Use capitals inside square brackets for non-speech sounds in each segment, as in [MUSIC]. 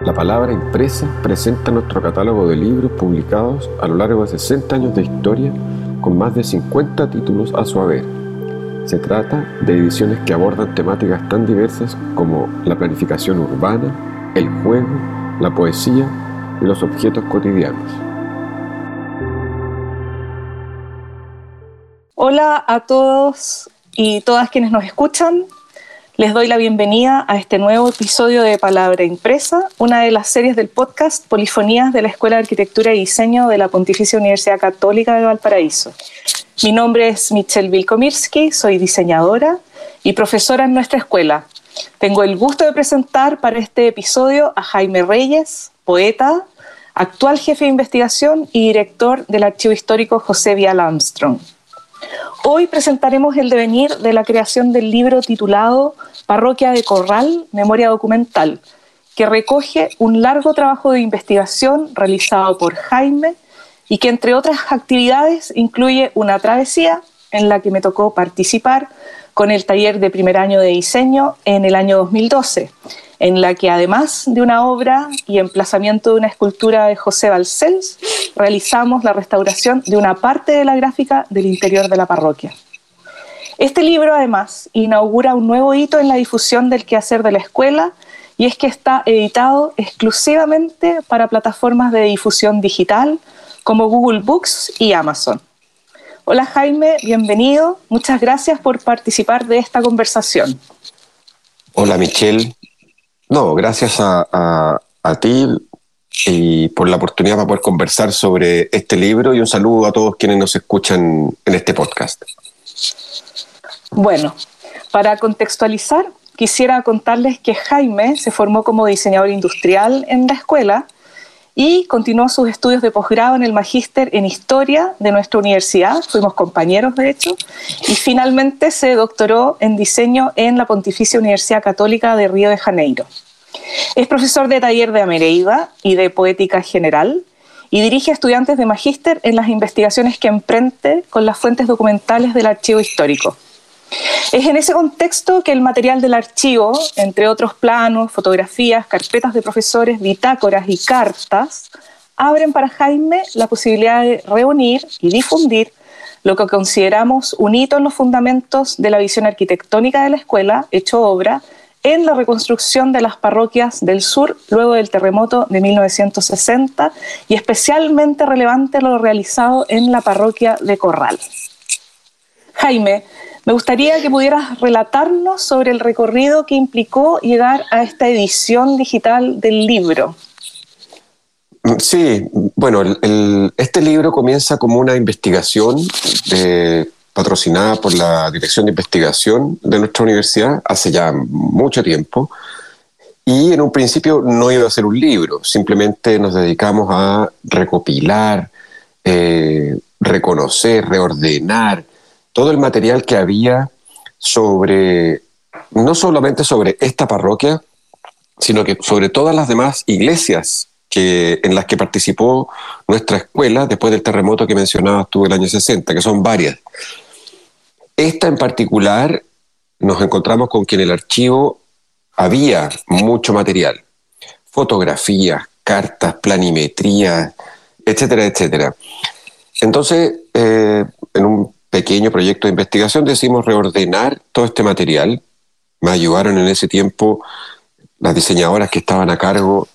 La palabra impresa presenta nuestro catálogo de libros publicados a lo largo de 60 años de historia con más de 50 títulos a su haber. Se trata de ediciones que abordan temáticas tan diversas como la planificación urbana, el juego, la poesía y los objetos cotidianos. Hola a todos y todas quienes nos escuchan. Les doy la bienvenida a este nuevo episodio de Palabra Impresa, una de las series del podcast Polifonías de la Escuela de Arquitectura y Diseño de la Pontificia Universidad Católica de Valparaíso. Mi nombre es Michelle Wilkomirski, soy diseñadora y profesora en nuestra escuela. Tengo el gusto de presentar para este episodio a Jaime Reyes, poeta, actual jefe de investigación y director del Archivo Histórico José Vial Armstrong. Hoy presentaremos el devenir de la creación del libro titulado Parroquia de Corral, Memoria Documental, que recoge un largo trabajo de investigación realizado por Jaime y que entre otras actividades incluye una travesía en la que me tocó participar con el taller de primer año de diseño en el año 2012, en la que además de una obra y emplazamiento de una escultura de José Balcells, realizamos la restauración de una parte de la gráfica del interior de la parroquia. Este libro además inaugura un nuevo hito en la difusión del quehacer de la escuela y es que está editado exclusivamente para plataformas de difusión digital como Google Books y Amazon. Hola Jaime, bienvenido. Muchas gracias por participar de esta conversación. Hola Michelle, no, gracias a, ti y por la oportunidad para poder conversar sobre este libro y un saludo a todos quienes nos escuchan en este podcast. Bueno, para contextualizar, quisiera contarles que Jaime se formó como diseñador industrial en la escuela y continuó sus estudios de posgrado en el magíster en historia de nuestra universidad, fuimos compañeros de hecho, y finalmente se doctoró en diseño en la Pontificia Universidad Católica de Río de Janeiro. Es profesor de taller de Amereiva y de poética general y dirige a estudiantes de magíster en las investigaciones que emprende con las fuentes documentales del archivo histórico. Es en ese contexto que el material del archivo, entre otros planos, fotografías, carpetas de profesores, bitácoras y cartas, abren para Jaime la posibilidad de reunir y difundir lo que consideramos un hito en los fundamentos de la visión arquitectónica de la escuela, hecho obra, en la reconstrucción de las parroquias del sur luego del terremoto de 1960 y especialmente relevante lo realizado en la parroquia de Corral. Jaime, me gustaría que pudieras relatarnos sobre el recorrido que implicó llegar a esta edición digital del libro. Sí, bueno, este libro comienza como una investigación patrocinada por la Dirección de Investigación de nuestra universidad hace ya mucho tiempo. Y en un principio no iba a ser un libro, simplemente nos dedicamos a recopilar, eh, reconocer, reordenar, todo el material que había sobre, no solamente sobre esta parroquia, sino que sobre todas las demás iglesias que, en las que participó nuestra escuela después del terremoto que mencionabas tú el año 60, que son varias. Esta en particular nos encontramos con que en el archivo había mucho material, fotografías, cartas, planimetrías, etcétera, etcétera. Entonces, eh, en un pequeño proyecto de investigación decidimos reordenar todo este material. Me ayudaron en ese tiempo las diseñadoras que estaban a cargo,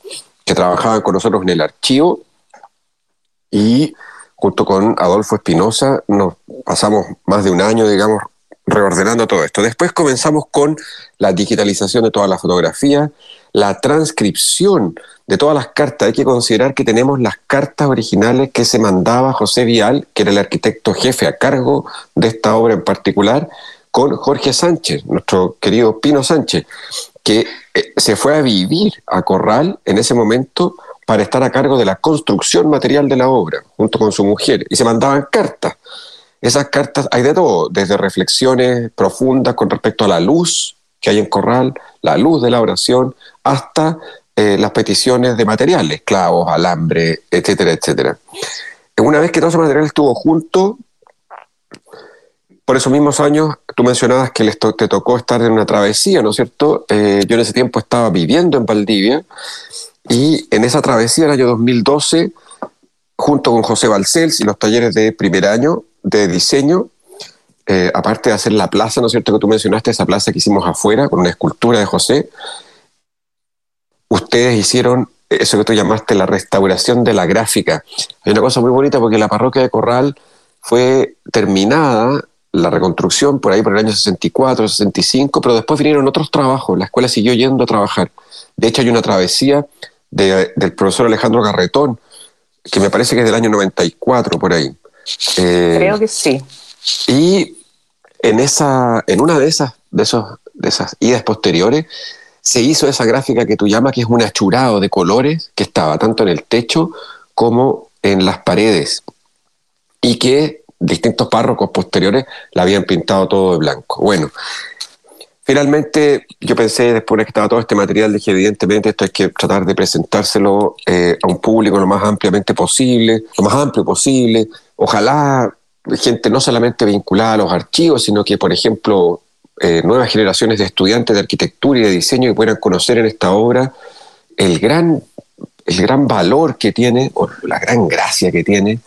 que trabajaban con nosotros en el archivo y junto con Adolfo Espinosa nos pasamos más de un año, digamos, reordenando todo esto. Después comenzamos con la digitalización de todas las fotografías, la transcripción de todas las cartas. Hay que considerar que tenemos las cartas originales que se mandaba José Vial, que era el arquitecto jefe a cargo de esta obra en particular, con Jorge Sánchez, nuestro querido Pino Sánchez, que eh, se fue a vivir a Corral en ese momento para estar a cargo de la construcción material de la obra, junto con su mujer, y se mandaban cartas. Esas cartas hay de todo, desde reflexiones profundas con respecto a la luz que hay en Corral, la luz de la oración, hasta eh, las peticiones de materiales, clavos, alambre, etcétera, etcétera. Una vez que todo ese material estuvo junto, por esos mismos años, tú mencionabas que te tocó estar en una travesía, ¿no es cierto? Eh, yo en ese tiempo estaba viviendo en Valdivia Y en esa travesía, el año 2012, junto con José Balcells y los talleres de primer año de diseño, eh, aparte de hacer la plaza, ¿no es cierto?, que tú mencionaste, esa plaza que hicimos afuera con una escultura de José, ustedes hicieron eso que tú llamaste la restauración de la gráfica. Hay una cosa muy bonita porque la parroquia de Corral fue terminada, la reconstrucción, por ahí por el año 64, 65, pero después vinieron otros trabajos, la escuela siguió yendo a trabajar. De hecho, hay una travesía del profesor Alejandro Garretón, que me parece que es del año 94, por ahí. Eh, Creo que sí. Y en, esa, en una de esas, de, esos, de esas idas posteriores, se hizo esa gráfica que tú llamas, que es un achurado de colores que estaba tanto en el techo como en las paredes y que distintos párrocos posteriores la habían pintado todo de blanco. Bueno, finalmente yo pensé después de que estaba todo este material, dije evidentemente esto hay que tratar de presentárselo eh, a un público lo más ampliamente posible, lo más amplio posible, ojalá gente no solamente vinculada a los archivos, sino que por ejemplo eh, nuevas generaciones de estudiantes de arquitectura y de diseño que puedan conocer en esta obra el gran, el gran valor que tiene, o la gran gracia que tiene,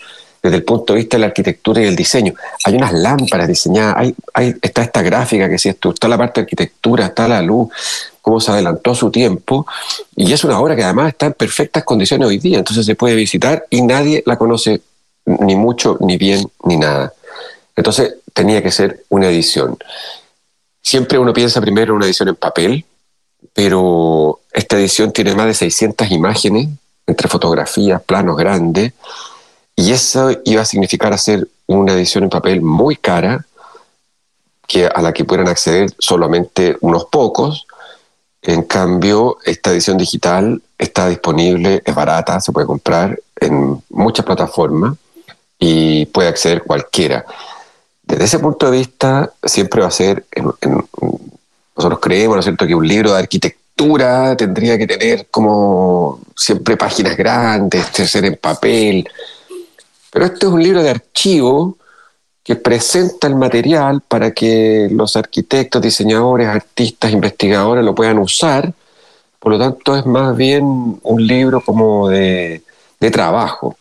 desde el punto de vista de la arquitectura y el diseño. Hay unas lámparas diseñadas, hay, está esta gráfica que si esto, está la parte de arquitectura, está la luz, cómo se adelantó a su tiempo, y es una obra que además está en perfectas condiciones hoy día, entonces se puede visitar y nadie la conoce ni mucho, ni bien, ni nada. Entonces tenía que ser una edición. Siempre uno piensa primero en una edición en papel, pero esta edición tiene más de 600 imágenes, entre fotografías, planos grandes, y eso iba a significar hacer una edición en papel muy cara, que, a la que pudieran acceder solamente unos pocos. En cambio, esta edición digital está disponible, es barata, se puede comprar en muchas plataformas y puede acceder cualquiera. Desde ese punto de vista, siempre va a ser, nosotros creemos, ¿no es cierto?, que un libro de arquitectura tendría que tener como siempre páginas grandes, ser en papel, pero este es un libro de archivo que presenta el material para que los arquitectos, diseñadores, artistas, investigadores lo puedan usar. Por lo tanto, es más bien un libro como de, de trabajo.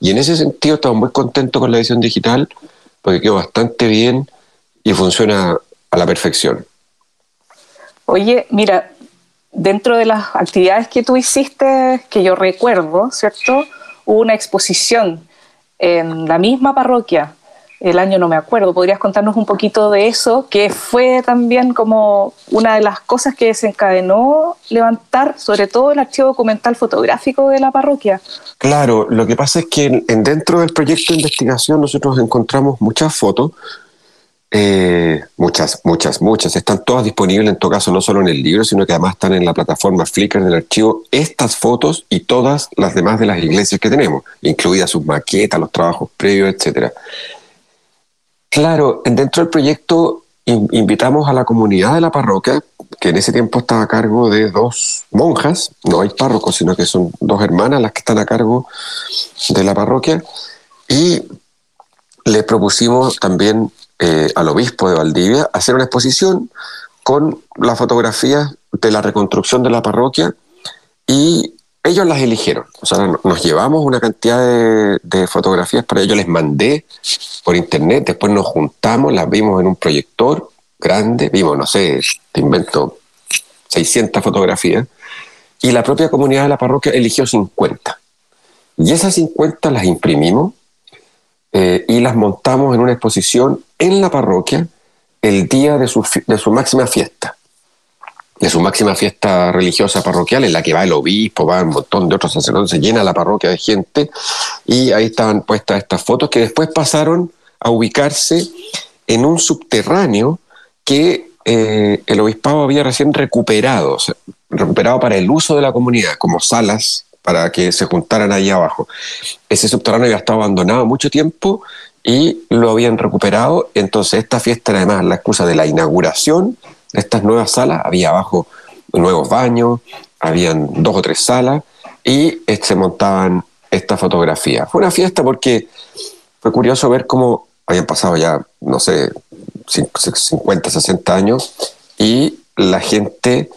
Y en ese sentido estamos muy contentos con la edición digital porque quedó bastante bien y funciona a la perfección. Oye, mira, dentro de las actividades que tú hiciste, que yo recuerdo, ¿cierto? Hubo una exposición en la misma parroquia, el año no me acuerdo, ¿podrías contarnos un poquito de eso? Que fue también como una de las cosas que desencadenó levantar sobre todo el archivo documental fotográfico de la parroquia. Claro, lo que pasa es que en, dentro del proyecto de investigación nosotros encontramos muchas fotos, eh, muchas, muchas, muchas, están todas disponibles en todo caso, no solo en el libro, sino que además están en la plataforma Flickr del archivo, estas fotos y todas las demás de las iglesias que tenemos, incluidas sus maquetas, los trabajos previos, etcétera. Claro, dentro del proyecto invitamos a la comunidad de la parroquia, que en ese tiempo estaba a cargo de dos monjas, no hay párrocos, sino que son dos hermanas las que están a cargo de la parroquia, y le propusimos también eh, al obispo de Valdivia hacer una exposición con las fotografías de la reconstrucción de la parroquia y ellos las eligieron. O sea, nos llevamos una cantidad de, fotografías para ellos, les mandé por internet, después nos juntamos, las vimos en un proyector grande, vimos, no sé, te invento 600 fotografías, y la propia comunidad de la parroquia eligió 50. Y esas 50 las imprimimos eh, y las montamos en una exposición en la parroquia el día de su, de su máxima fiesta de su máxima fiesta religiosa parroquial, en la que va el obispo, va un montón de otros sacerdotes, se llena la parroquia de gente, y ahí estaban puestas estas fotos que después pasaron a ubicarse en un subterráneo que eh, el obispado había recién recuperado, recuperado para el uso de la comunidad, como salas para que se juntaran ahí abajo. Ese subterráneo ya estaba abandonado mucho tiempo y lo habían recuperado, entonces esta fiesta era además la excusa de la inauguración estas nuevas salas, había abajo nuevos baños, habían dos o tres salas y se montaban estas fotografías. Fue una fiesta porque fue curioso ver cómo habían pasado ya, no sé, 50, 60 años y la gente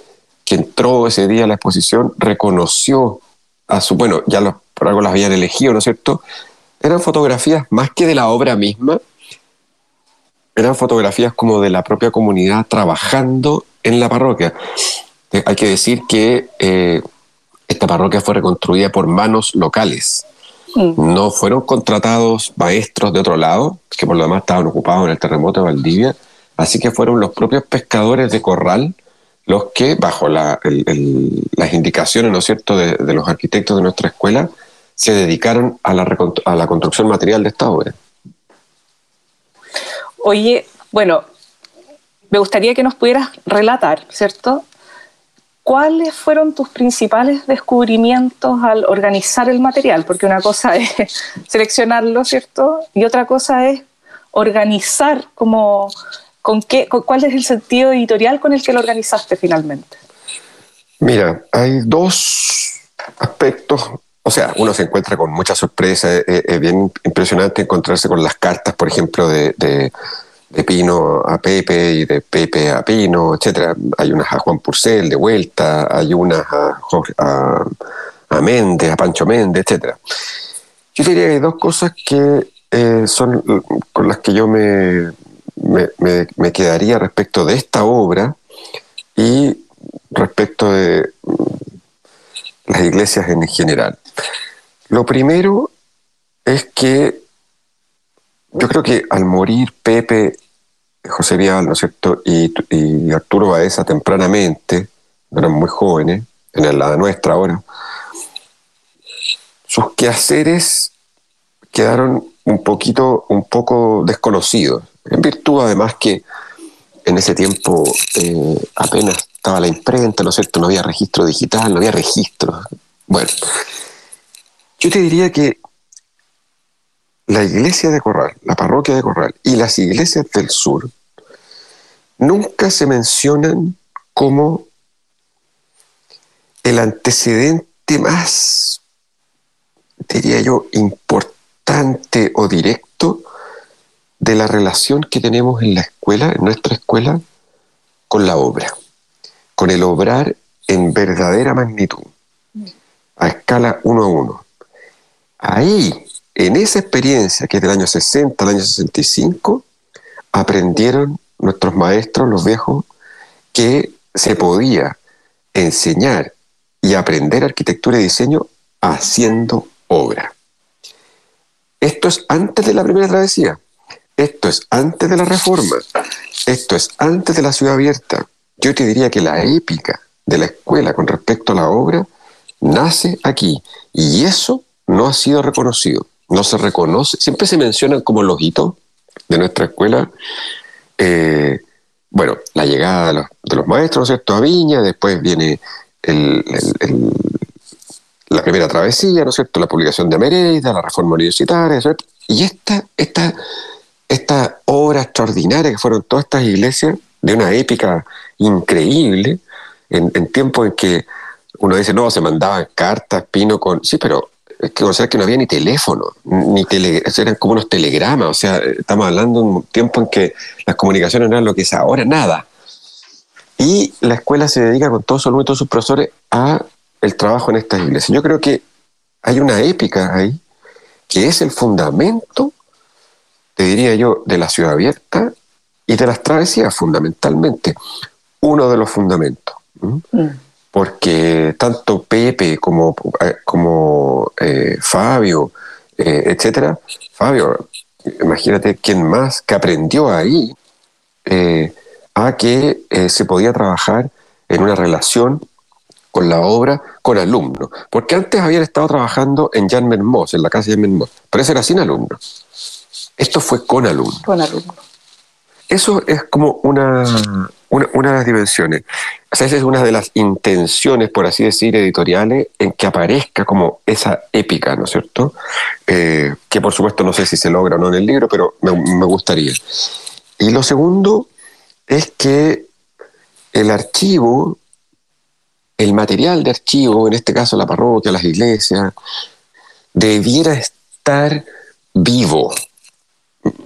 que entró ese día a la exposición reconoció a su, bueno, ya los, por algo las habían elegido, ¿no es cierto? Eran fotografías más que de la obra misma, eran fotografías como de la propia comunidad trabajando en la parroquia. Eh, hay que decir que eh, esta parroquia fue reconstruida por manos locales. No fueron contratados maestros de otro lado, que por lo demás estaban ocupados en el terremoto de Valdivia, así que fueron los propios pescadores de corral los que, bajo las indicaciones, ¿no es cierto?, de, los arquitectos de nuestra escuela, se dedicaron a la, a la construcción material de esta obra. Oye, bueno, me gustaría que nos pudieras relatar, ¿cierto? ¿Cuáles fueron tus principales descubrimientos al organizar el material? Porque una cosa [LAUGHS] es seleccionarlo, ¿cierto? Y otra cosa es organizar como ¿Con qué, ¿Cuál es el sentido editorial con el que lo organizaste finalmente? Mira, hay dos aspectos. O sea, uno se encuentra con mucha sorpresa. Es, bien impresionante encontrarse con las cartas, por ejemplo, de, Pino a Pepe y de Pepe a Pino, etc. Hay unas a Juan Purcell de vuelta, hay unas a, a, a Méndez, a Pancho Méndez, etc. Yo diría que hay dos cosas que eh, son con las que yo me, me, quedaría respecto de esta obra y respecto de las iglesias en general. Lo primero es que yo creo que al morir Pepe, José Vial, ¿no es cierto?, y, Arturo Baeza tempranamente, eran muy jóvenes, en la nuestra ahora, sus quehaceres quedaron un poquito, un poco desconocidos. En virtud, además, que en ese tiempo eh, apenas estaba la imprenta, ¿no es cierto? No había registro digital, no había registro. Bueno, yo te diría que la iglesia de Corral, la parroquia de Corral y las iglesias del sur nunca se mencionan como el antecedente más, diría yo, importante o directo de la relación que tenemos en la escuela, en nuestra escuela, con la obra, con el obrar en verdadera magnitud, a escala uno a uno. Ahí, en esa experiencia que es del año 60 al año 65, aprendieron nuestros maestros, los viejos, que se podía enseñar y aprender arquitectura y diseño haciendo obra. Esto es antes de la primera travesía. Esto es antes de la reforma, esto es antes de la ciudad abierta. Yo te diría que la épica de la escuela con respecto a la obra nace aquí y eso no ha sido reconocido, no se reconoce, siempre se mencionan como los hitos de nuestra escuela. Eh, bueno, la llegada de los, maestros, ¿cierto? A Viña, después viene la primera travesía, ¿no es cierto? La publicación de Mereida, la reforma universitaria, ¿cierto? Y esta, esta esta obra extraordinaria que fueron todas estas iglesias, de una épica increíble, en, tiempos en que uno dice, no, se mandaban cartas, pino con... Sí, pero o sea, que no había ni teléfono, ni tele, eran como unos telegramas, o sea, estamos hablando de un tiempo en que las comunicaciones no eran lo que es ahora, nada. Y la escuela se dedica con todos sus alumnos y todos sus profesores a el trabajo en estas iglesias. Yo creo que hay una épica ahí que es el fundamento te diría yo, de la ciudad abierta y de las travesías fundamentalmente. Uno de los fundamentos. Porque tanto Pepe como, eh, como eh, Fabio, eh, etcétera, Fabio, imagínate quién más que aprendió ahí a que se podía trabajar en una relación con la obra, con alumnos. Porque antes habían estado trabajando en Jan Mermos, en la casa de Jan Mermos, pero eso era sin alumnos. Esto fue con alumnos. Con alumnos. Eso es como una, una, de las dimensiones. Esa es una de las intenciones, por así decir, editoriales, en que aparezca como esa épica, ¿no es cierto? Eh, que por supuesto no sé si se logra o no en el libro, pero me, me gustaría. Y lo segundo es que el archivo, el material de archivo, en este caso la parroquia, las iglesias, debiera estar vivo,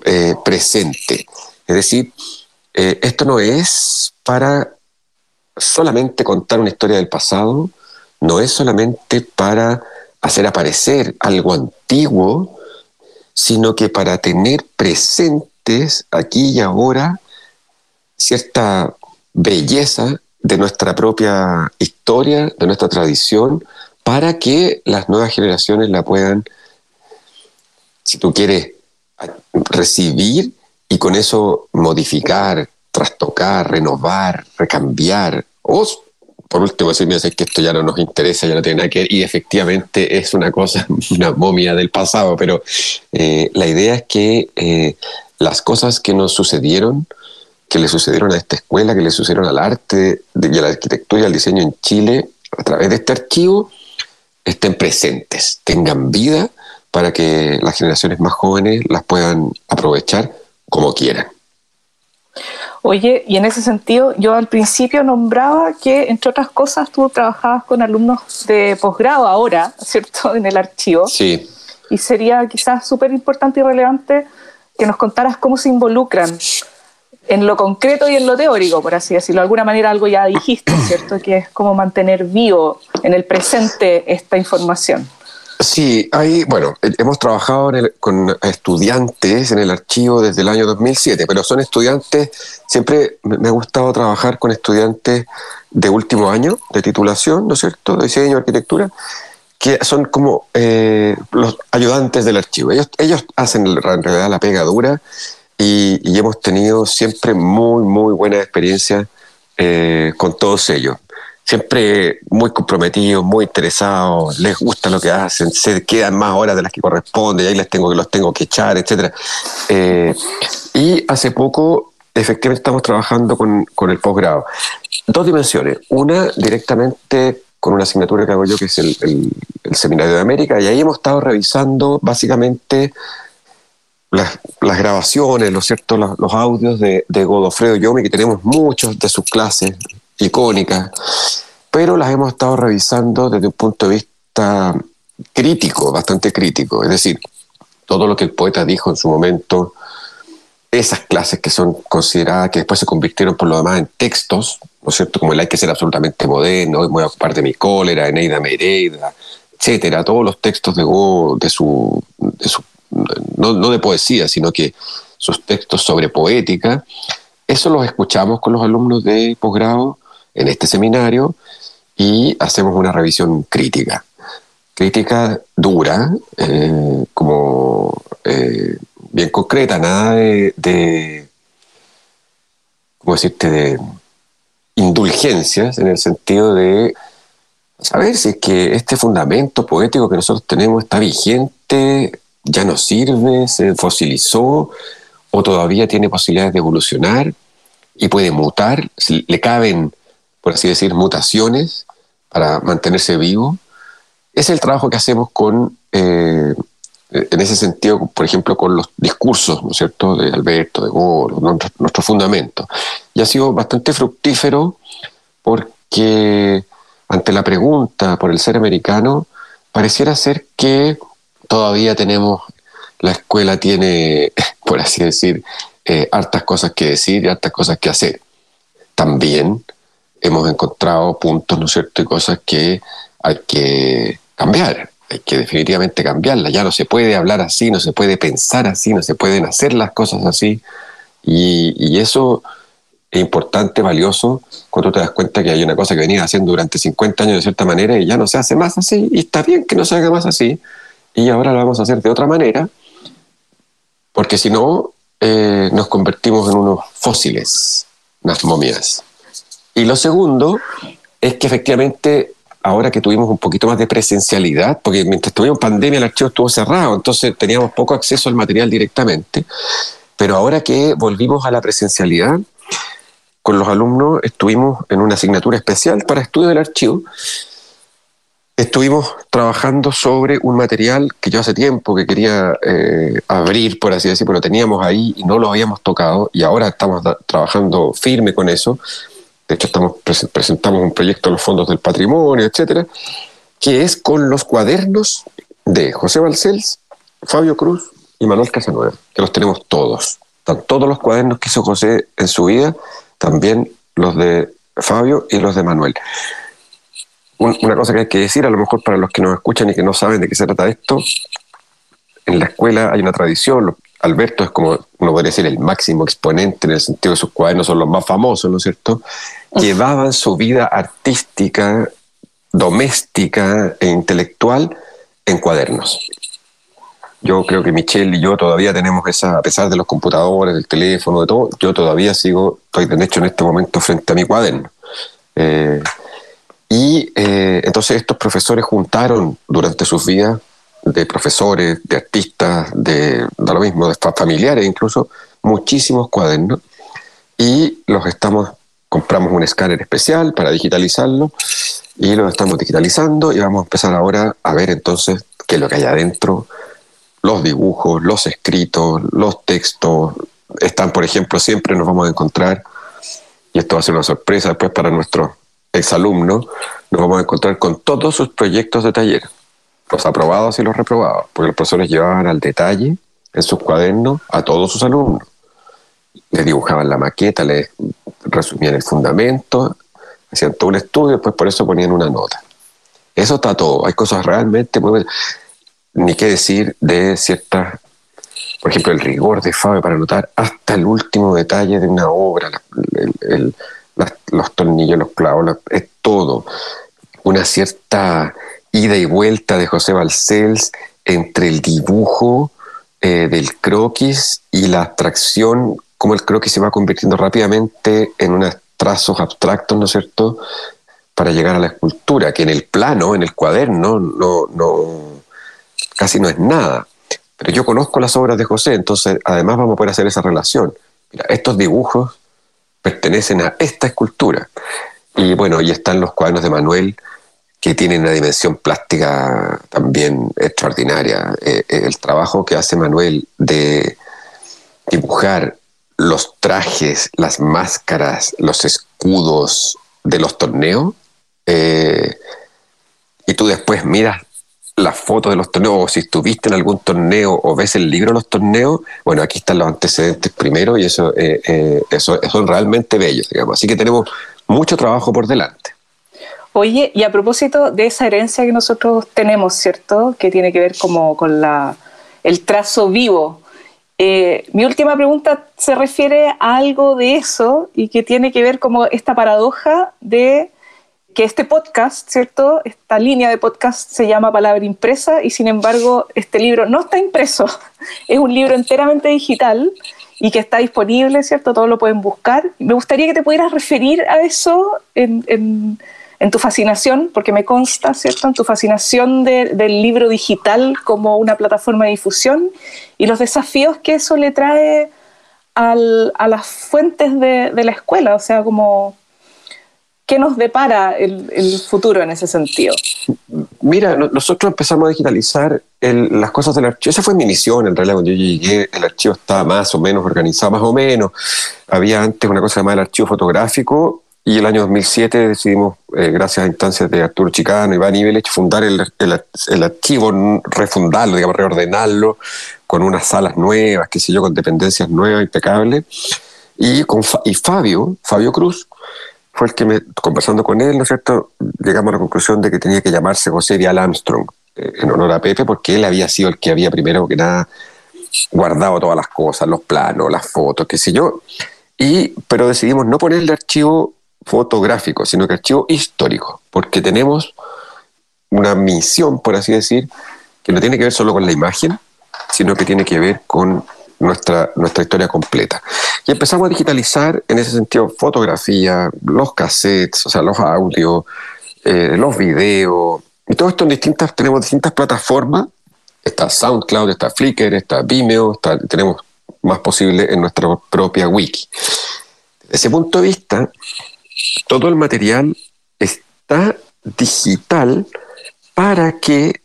eh, presente. Es decir, eh, esto no es para solamente contar una historia del pasado, no es solamente para hacer aparecer algo antiguo, sino que para tener presentes aquí y ahora cierta belleza de nuestra propia historia, de nuestra tradición, para que las nuevas generaciones la puedan, si tú quieres, recibir y con eso modificar, trastocar, renovar, recambiar, o por último decirme que esto ya no nos interesa, ya no tiene nada que ver, y efectivamente es una cosa, [LAUGHS] una momia del pasado, pero eh, la idea es que eh, las cosas que nos sucedieron, que le sucedieron a esta escuela, que le sucedieron al arte y a la arquitectura y al diseño en Chile, a través de este archivo, estén presentes, tengan vida para que las generaciones más jóvenes las puedan aprovechar como quieran. Oye, y en ese sentido, yo al principio nombraba que, entre otras cosas, tú trabajabas con alumnos de posgrado ahora, ¿cierto?, [LAUGHS] en el archivo. Sí. Y sería quizás súper importante y relevante que nos contaras cómo se involucran en lo concreto y en lo teórico, por así decirlo. De alguna manera algo ya dijiste, ¿cierto? Que es como mantener vivo en el presente esta información. Sí, hay, bueno, hemos trabajado con estudiantes en el archivo desde el año 2007, pero son estudiantes, siempre me ha gustado trabajar con estudiantes de último año de titulación, ¿no es cierto?, de diseño y arquitectura, que son como eh, los ayudantes del archivo. Ellos, ellos hacen en realidad la pega dura y, hemos tenido siempre muy, muy buena experiencia eh, con todos ellos siempre muy comprometidos, muy interesados, les gusta lo que hacen, se quedan más horas de las que corresponde, y ahí les tengo que los tengo que echar, etc. Eh, y hace poco, efectivamente, estamos trabajando con, con el posgrado. Dos dimensiones. Una, directamente con una asignatura que hago yo, que es el, el, Seminario de América, y ahí hemos estado revisando básicamente las, las, grabaciones, ¿no cierto? Los, los, audios de, de Godofredo Yomi, que tenemos muchos de sus clases, icónicas, pero las hemos estado revisando desde un punto de vista crítico, bastante crítico. Es decir, todo lo que el poeta dijo en su momento, esas clases que son consideradas, que después se convirtieron por lo demás en textos, ¿no es cierto? Como el hay que ser absolutamente moderno, hoy voy a ocupar de mi cólera, Eneida Mereida, etcétera, todos los textos de Go, de su, de su no, no de poesía, sino que sus textos sobre poética, eso los escuchamos con los alumnos de posgrado en este seminario y hacemos una revisión crítica. Crítica dura, eh, como eh, bien concreta, nada de, ¿cómo decirte?, de indulgencias en el sentido de saber si es que este fundamento poético que nosotros tenemos está vigente, ya no sirve, se fosilizó o todavía tiene posibilidades de evolucionar y puede mutar, le caben por así decir, mutaciones para mantenerse vivo. Es el trabajo que hacemos con, eh, en ese sentido, por ejemplo, con los discursos, ¿no es cierto?, de Alberto, de Goro, nuestro, nuestro fundamento. Y ha sido bastante fructífero porque ante la pregunta por el ser americano, pareciera ser que todavía tenemos, la escuela tiene, [LAUGHS] por así decir, eh, hartas cosas que decir y hartas cosas que hacer. También hemos encontrado puntos, ¿no cierto?, y cosas que hay que cambiar, hay que definitivamente cambiarlas. Ya no se puede hablar así, no se puede pensar así, no se pueden hacer las cosas así. Y, eso es importante, valioso, cuando te das cuenta que hay una cosa que venía haciendo durante 50 años de cierta manera y ya no se hace más así, y está bien que no se haga más así, y ahora lo vamos a hacer de otra manera, porque si no, eh, nos convertimos en unos fósiles, unas momias. Y lo segundo es que efectivamente, ahora que tuvimos un poquito más de presencialidad, porque mientras tuvimos pandemia el archivo estuvo cerrado, entonces teníamos poco acceso al material directamente, pero ahora que volvimos a la presencialidad, con los alumnos estuvimos en una asignatura especial para estudio del archivo. Estuvimos trabajando sobre un material que yo hace tiempo que quería eh, abrir, por así decirlo, lo teníamos ahí y no lo habíamos tocado y ahora estamos trabajando firme con eso, de hecho estamos, presentamos un proyecto en los fondos del patrimonio, etcétera, que es con los cuadernos de José Balcells, Fabio Cruz y Manuel Casanueva, que los tenemos todos. Están todos los cuadernos que hizo José en su vida, también los de Fabio y los de Manuel. Una cosa que hay que decir, a lo mejor para los que nos escuchan y que no saben de qué se trata esto, en la escuela hay una tradición, Alberto es como, uno podría decir, el máximo exponente en el sentido de sus cuadernos son los más famosos, ¿no es cierto? Llevaban su vida artística, doméstica e intelectual en cuadernos. Yo creo que Michelle y yo todavía tenemos esa, a pesar de los computadores, del teléfono, de todo, yo todavía sigo, estoy de hecho en este momento frente a mi cuaderno. Eh, y eh, entonces estos profesores juntaron durante sus vidas de profesores, de artistas, de, lo mismo, de familiares incluso, muchísimos cuadernos. Y los estamos, compramos un escáner especial para digitalizarlo y los estamos digitalizando y vamos a empezar ahora a ver entonces qué es lo que hay adentro, los dibujos, los escritos, los textos, están por ejemplo, siempre nos vamos a encontrar, y esto va a ser una sorpresa después para nuestros exalumnos, nos vamos a encontrar con todos sus proyectos de taller los aprobados y los reprobados, porque los profesores llevaban al detalle en sus cuadernos a todos sus alumnos. Les dibujaban la maqueta, les resumían el fundamento, hacían todo un estudio, después por eso ponían una nota. Eso está todo. Hay cosas realmente muy... Ni qué decir de ciertas, por ejemplo, el rigor de Fabio para anotar hasta el último detalle de una obra, los tornillos, los clavos, es todo. Una cierta ida y vuelta de José Balcells entre el dibujo eh, del croquis y la abstracción, cómo el croquis se va convirtiendo rápidamente en unos trazos abstractos, ¿no es cierto?, para llegar a la escultura, que en el plano, en el cuaderno, no, no, casi no es nada. Pero yo conozco las obras de José, entonces además vamos a poder hacer esa relación. Mira, estos dibujos pertenecen a esta escultura. Y bueno, y están los cuadernos de Manuel, que tienen una dimensión plástica también extraordinaria. Eh, eh, el trabajo que hace Manuel de dibujar los trajes, las máscaras, los escudos de los torneos, eh, y tú después miras las fotos de los torneos, o si estuviste en algún torneo o ves el libro de los torneos, bueno, aquí están los antecedentes primero y eso, eso son realmente bellos, digamos. Así que tenemos mucho trabajo por delante. Oye, y a propósito de esa herencia que nosotros tenemos, ¿cierto? Que tiene que ver como con la, el trazo vivo. Eh, mi última pregunta se refiere a algo de eso y que tiene que ver como esta paradoja de que este podcast, ¿cierto? Esta línea de podcast se llama Palabra Impresa y sin embargo este libro no está impreso, [LAUGHS] es un libro enteramente digital y que está disponible, ¿cierto? Todos lo pueden buscar. Me gustaría que te pudieras referir a eso en en tu fascinación, porque me consta, ¿cierto?, en tu fascinación del libro digital como una plataforma de difusión y los desafíos que eso le trae a las fuentes de, la escuela, o sea, como... ¿Qué nos depara el, futuro en ese sentido? Mira, nosotros empezamos a digitalizar las cosas del archivo. Esa fue mi misión, en realidad, cuando yo llegué, el archivo estaba más o menos organizado, más o menos. Había antes una cosa llamada el archivo fotográfico, y el año 2007 decidimos, eh, gracias a instancias de Arturo Chicano Iván Ibelich, fundar el, el, archivo, refundarlo, digamos, reordenarlo con unas salas nuevas, qué sé yo, con dependencias nuevas, impecables. Y, con, y Fabio, Fabio Cruz, fue el que, me, conversando con él, ¿no es cierto?, llegamos a la conclusión de que tenía que llamarse José Vial Armstrong, eh, en honor a Pepe, porque él había sido el que había primero que nada guardado todas las cosas, los planos, las fotos, qué sé yo. Y, pero decidimos no ponerle archivo fotográfico, sino que archivo histórico, porque tenemos una misión, por así decir, que no tiene que ver solo con la imagen, sino que tiene que ver con nuestra, nuestra historia completa. Y empezamos a digitalizar en ese sentido fotografía, los cassettes, o sea, los audios, eh, los videos, y todo esto en distintas, tenemos distintas plataformas, está SoundCloud, está Flickr, está Vimeo, tenemos más posible en nuestra propia wiki. Desde ese punto de vista, todo el material está digital para que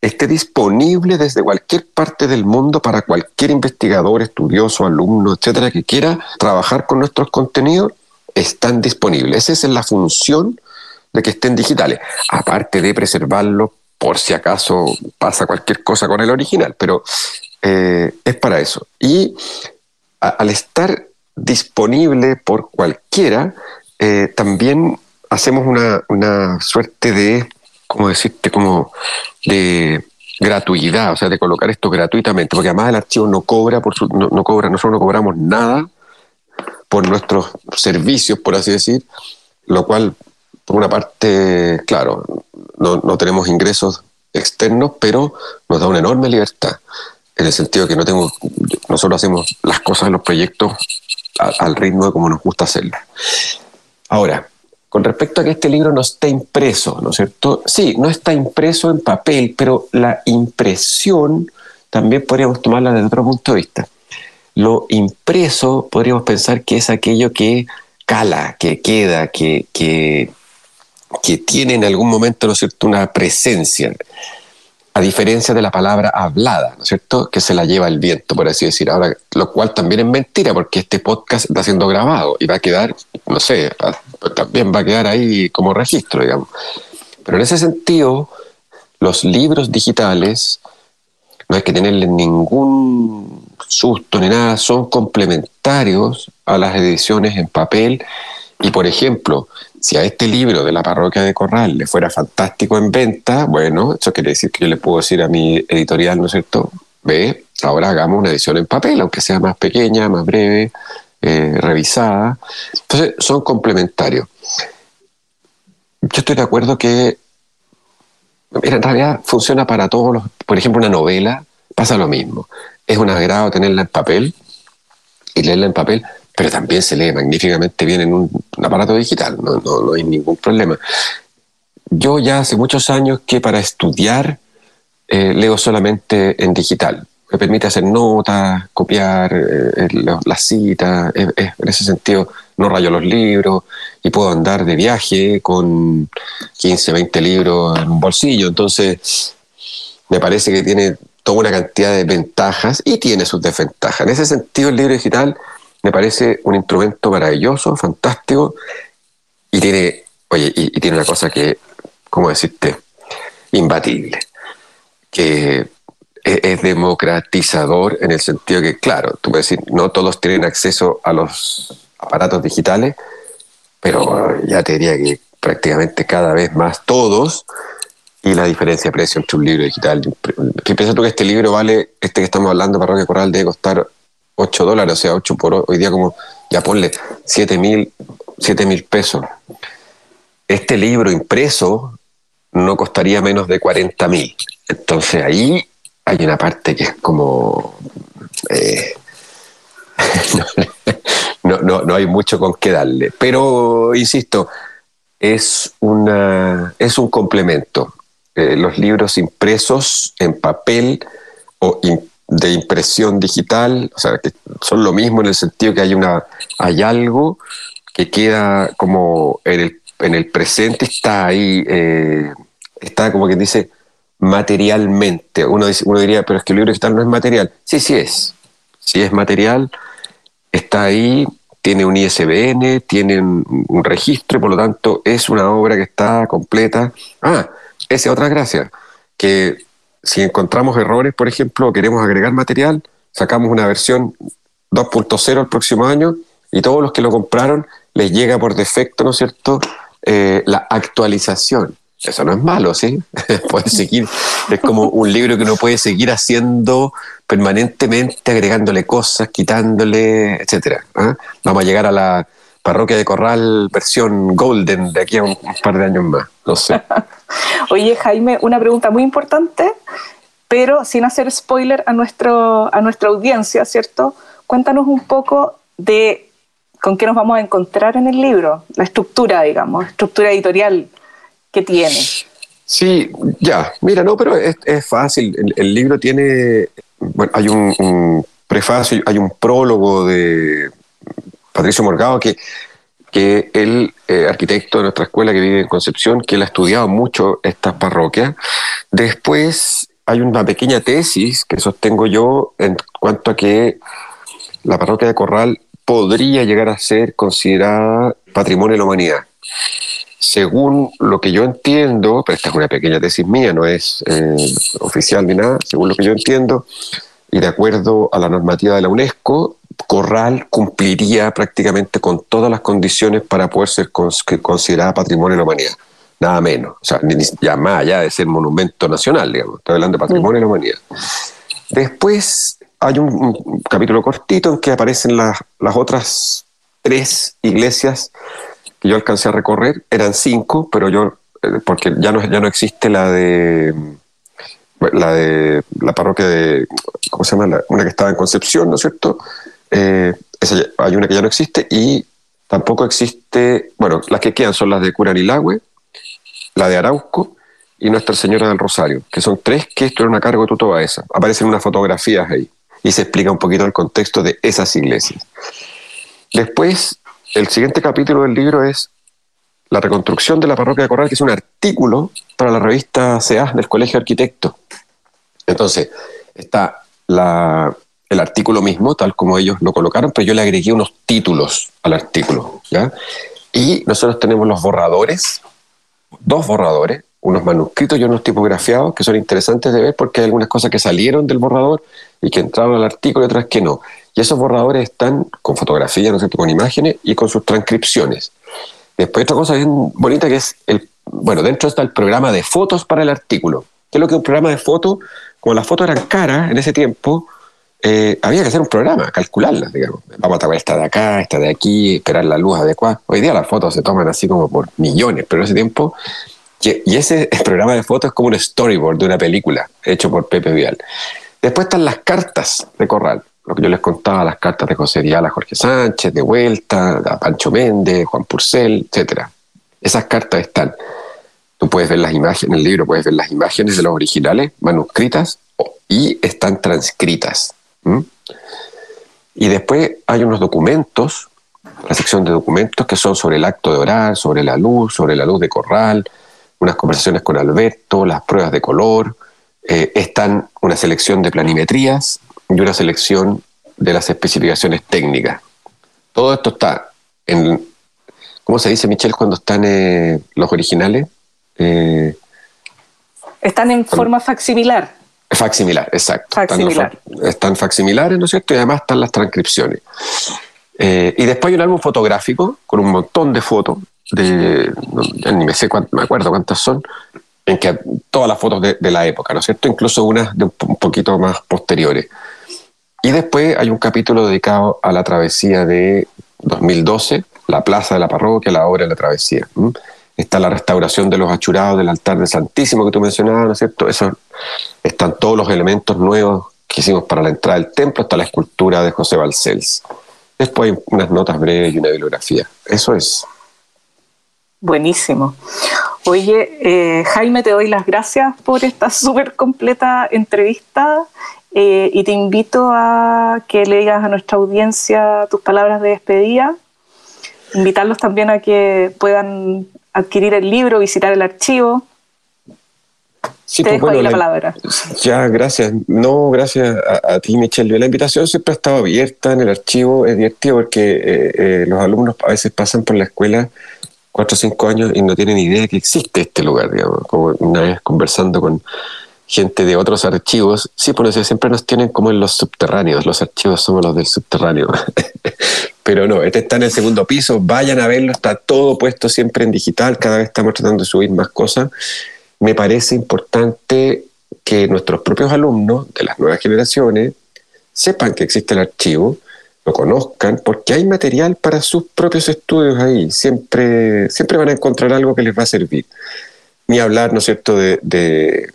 esté disponible desde cualquier parte del mundo para cualquier investigador, estudioso, alumno, etcétera, que quiera trabajar con nuestros contenidos, están disponibles. Esa es la función de que estén digitales, aparte de preservarlo por si acaso pasa cualquier cosa con el original, pero eh, es para eso. Y al estar disponible por cualquiera, eh, también hacemos una, una suerte de, ¿cómo decirte? Como de gratuidad, o sea, de colocar esto gratuitamente, porque además el archivo no cobra, por no, cobra, nosotros no cobramos nada por nuestros servicios, por así decir, lo cual, por una parte, claro, no, no tenemos ingresos externos, pero nos da una enorme libertad, en el sentido que no tengo, nosotros hacemos las cosas en los proyectos al ritmo de como nos gusta hacerlo. Ahora, con respecto a que este libro no está impreso, ¿no es cierto? Sí, no está impreso en papel, pero la impresión también podríamos tomarla desde otro punto de vista. Lo impreso podríamos pensar que es aquello que cala, que queda, que, que, que tiene en algún momento, ¿no es cierto?, una presencia a diferencia de la palabra hablada, ¿no es cierto? Que se la lleva el viento, por así decir. Ahora, lo cual también es mentira, porque este podcast está siendo grabado y va a quedar, no sé, también va a quedar ahí como registro, digamos. Pero en ese sentido, los libros digitales, no hay que tenerle ningún susto ni nada, son complementarios a las ediciones en papel. Y, por ejemplo, si a este libro de la parroquia de Corral le fuera fantástico en venta, bueno, eso quiere decir que yo le puedo decir a mi editorial, ¿no es cierto? Ve, ahora hagamos una edición en papel, aunque sea más pequeña, más breve, eh, revisada. Entonces, son complementarios. Yo estoy de acuerdo que, en realidad funciona para todos los, por ejemplo, una novela, pasa lo mismo. Es un agrado tenerla en papel y leerla en papel, pero también se lee magníficamente bien en un, aparato digital, no, no, hay ningún problema. Yo ya hace muchos años que para estudiar eh, leo solamente en digital. Me permite hacer notas, copiar eh, las citas, en ese sentido no rayo los libros y puedo andar de viaje con 15, 20 libros en un bolsillo. Entonces, me parece que tiene toda una cantidad de ventajas y tiene sus desventajas. En ese sentido, el libro digital me parece un instrumento maravilloso, fantástico, y tiene, oye, y, tiene una cosa que, ¿cómo decirte? Imbatible, que es, democratizador en el sentido que, claro, tú puedes decir, no todos tienen acceso a los aparatos digitales, pero ya te diría que prácticamente cada vez más todos, y la diferencia de precio entre un libro digital. ¿Qué piensas tú que este libro vale, este que estamos hablando, Parroquia Coral, debe costar 8 dólares, o sea, 8 por hoy día como, ya ponle 7 mil, 7 mil pesos. Este libro impreso no costaría menos de 40 mil. Entonces ahí hay una parte que es como... Eh, [LAUGHS] no, no, no, hay mucho con qué darle. Pero, insisto, es, una, es un complemento. Eh, los libros impresos en papel o impresos de impresión digital, o sea, que son lo mismo en el sentido que hay, una, hay algo que queda como en el, en el presente, está ahí, eh, está como quien dice materialmente. Uno, dice, uno diría, pero es que el libro digital no es material. Sí, sí es. Sí es material, está ahí, tiene un ISBN, tiene un, registro por lo tanto es una obra que está completa. Ah, esa es otra gracia, que si encontramos errores, por ejemplo, queremos agregar material, sacamos una versión 2.0 el próximo año y todos los que lo compraron les llega por defecto, ¿no es cierto?, eh, la actualización. Eso no es malo, ¿sí? [LAUGHS] puede seguir, es como un libro que uno puede seguir haciendo permanentemente, agregándole cosas, quitándole, etcétera. ¿ah? Vamos a llegar a la parroquia de Corral versión Golden de aquí a un par de años más, no sé. [LAUGHS] Oye, Jaime, una pregunta muy importante, pero sin hacer spoiler a, nuestro, a nuestra audiencia, ¿cierto? Cuéntanos un poco de con qué nos vamos a encontrar en el libro, la estructura, digamos, estructura editorial que tiene. Sí, ya, mira, no, pero es, fácil. El, libro tiene, bueno, hay un, un prefacio, hay un prólogo de Patricio Morgado que que el eh, arquitecto de nuestra escuela que vive en Concepción, que él ha estudiado mucho estas parroquias. Después hay una pequeña tesis que sostengo yo en cuanto a que la parroquia de Corral podría llegar a ser considerada patrimonio de la humanidad. Según lo que yo entiendo, pero esta es una pequeña tesis mía, no es eh, oficial ni nada, según lo que yo entiendo, y de acuerdo a la normativa de la UNESCO, Corral cumpliría prácticamente con todas las condiciones para poder ser considerada patrimonio de la humanidad. Nada menos. O sea, ya más allá de ser monumento nacional, digamos. Estoy hablando de patrimonio de la humanidad. Después hay un, capítulo cortito en que aparecen las, las otras tres iglesias que yo alcancé a recorrer. Eran cinco, pero yo, eh, porque ya no, ya no existe la de la de la parroquia de, ¿cómo se llama? una que estaba en Concepción, ¿no es cierto? Eh, hay una que ya no existe y tampoco existe, bueno, las que quedan son las de Curanilagüe, la de Arauco y Nuestra Señora del Rosario, que son tres que estuvieron a cargo de Tuto Baeza. Aparecen unas fotografías ahí y se explica un poquito el contexto de esas iglesias. Después, el siguiente capítulo del libro es la reconstrucción de la parroquia de Corral, que es un artículo para la revista CEA del Colegio de Arquitectos. Entonces, está el artículo mismo, tal como ellos lo colocaron, pero yo le agregué unos títulos al artículo. ¿ya? Y nosotros tenemos los borradores, dos borradores, unos manuscritos y unos tipografiados que son interesantes de ver porque hay algunas cosas que salieron del borrador y que entraron al artículo y otras que no. Y esos borradores están con fotografías, ¿no es cierto?, con imágenes y con sus transcripciones. Después otra cosa bien bonita que es el, bueno, dentro está el programa de fotos para el artículo. ¿Qué es lo que un programa de fotos? Como las fotos eran caras en ese tiempo, eh, había que hacer un programa, calcularlas, digamos. Vamos a tomar esta de acá, esta de aquí, esperar la luz adecuada. Hoy día las fotos se toman así como por millones, pero en ese tiempo y ese [LAUGHS] programa de fotos es como un storyboard de una película hecho por Pepe Vial. Después están las cartas de Corral, lo que yo les contaba, las cartas de José Dial a Jorge Sánchez, de Vuelta, a Pancho Méndez, Juan Purcell, etc. Esas cartas están. Tú puedes ver las imágenes, en el libro puedes ver las imágenes de los originales, manuscritas, y están transcritas. Y después hay unos documentos, la sección de documentos que son sobre el acto de orar, sobre la luz, sobre la luz de Corral, unas conversaciones con Alberto, las pruebas de color, eh, están una selección de planimetrías y una selección de las especificaciones técnicas. Todo esto está en, ¿cómo se dice, Michelle, cuando están eh, los originales? Eh, están en forma facsimilar. Facsimilar, exacto. Facsimilar. Están, están, facsimilares, ¿no es cierto? Y además están las transcripciones. y después hay un álbum fotográfico con un montón de fotos de, ni me sé me acuerdo cuántas son, en que todas las fotos de, la época, ¿no es cierto? Incluso unas de un, poquito más posteriores. Y después hay un capítulo dedicado a la travesía de 2012, la plaza de la parroquia, la obra de la travesía. Está la restauración de los achurados del altar del Santísimo que tú mencionabas, ¿no es cierto? Están todos los elementos nuevos que hicimos para la entrada del templo, hasta la escultura de José Balcells. Después hay unas notas breves y una bibliografía. Eso es. Buenísimo. Oye, eh, Jaime, te doy las gracias por esta [LAUGHS] súper completa entrevista eh, y te invito a que le digas a nuestra audiencia tus palabras de despedida. Invitarlos también a que puedan adquirir el libro, visitar el archivo. Sí, te pues, dejo ahí la, palabra. Ya, gracias. No, gracias a, ti, Michelle. La invitación siempre ha estado abierta en el archivo. Es divertido porque eh, los alumnos a veces pasan por la escuela cuatro o cinco años y no tienen idea de que existe este lugar, digamos. Como una vez conversando con gente de otros archivos, sí, por eso siempre nos tienen como en los subterráneos, los archivos somos los del subterráneo. [LAUGHS] Pero no, este está en el segundo piso, vayan a verlo, está todo puesto siempre en digital, cada vez estamos tratando de subir más cosas. Me parece importante que nuestros propios alumnos de las nuevas generaciones sepan que existe el archivo, lo conozcan, porque hay material para sus propios estudios ahí. Siempre, siempre van a encontrar algo que les va a servir. Ni hablar, ¿no es cierto?, de,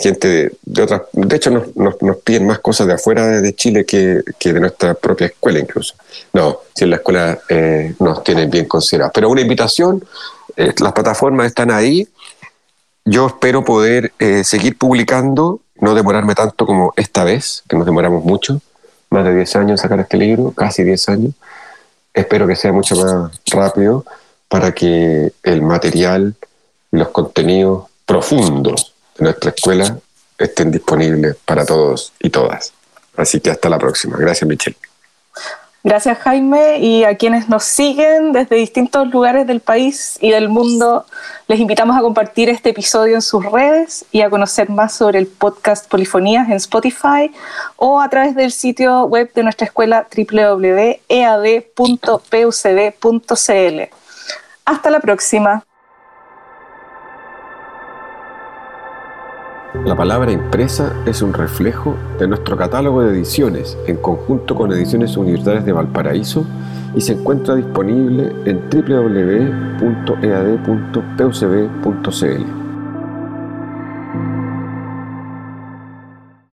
gente de, otras... De hecho, nos, nos, piden más cosas de afuera de Chile que, que, de nuestra propia escuela incluso. No, si en la escuela eh, nos tienen bien considerados. Pero una invitación, eh, las plataformas están ahí. Yo espero poder eh, seguir publicando, no demorarme tanto como esta vez, que nos demoramos mucho más de 10 años sacar este libro, casi 10 años. Espero que sea mucho más rápido para que el material los contenidos profundos nuestra escuela estén disponibles para todos y todas. Así que hasta la próxima. Gracias, Michelle. Gracias Jaime y a quienes nos siguen desde distintos lugares del país y del mundo, les invitamos a compartir este episodio en sus redes y a conocer más sobre el podcast Polifonías en Spotify o a través del sitio web de nuestra escuela www.ead.pucd.cl. Hasta la próxima. La palabra impresa es un reflejo de nuestro catálogo de ediciones en conjunto con Ediciones Universitarias de Valparaíso y se encuentra disponible en www.ead.pucb.cl.